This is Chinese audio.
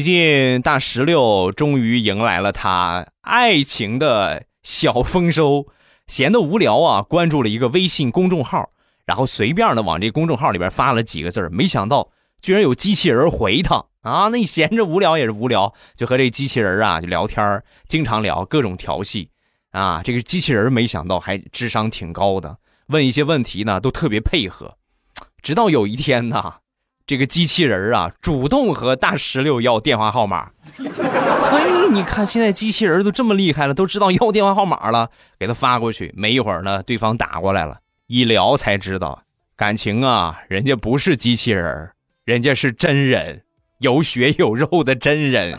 最近大石榴终于迎来了他爱情的小丰收，闲得无聊啊，关注了一个微信公众号，然后随便的往这公众号里边发了几个字没想到居然有机器人回他啊！那你闲着无聊也是无聊，就和这机器人啊就聊天经常聊各种调戏啊。这个机器人没想到还智商挺高的，问一些问题呢都特别配合，直到有一天呢。这个机器人啊，主动和大石榴要电话号码。哎，你看现在机器人都这么厉害了，都知道要电话号码了，给他发过去。没一会儿呢，对方打过来了，一聊才知道，感情啊，人家不是机器人，人家是真人，有血有肉的真人。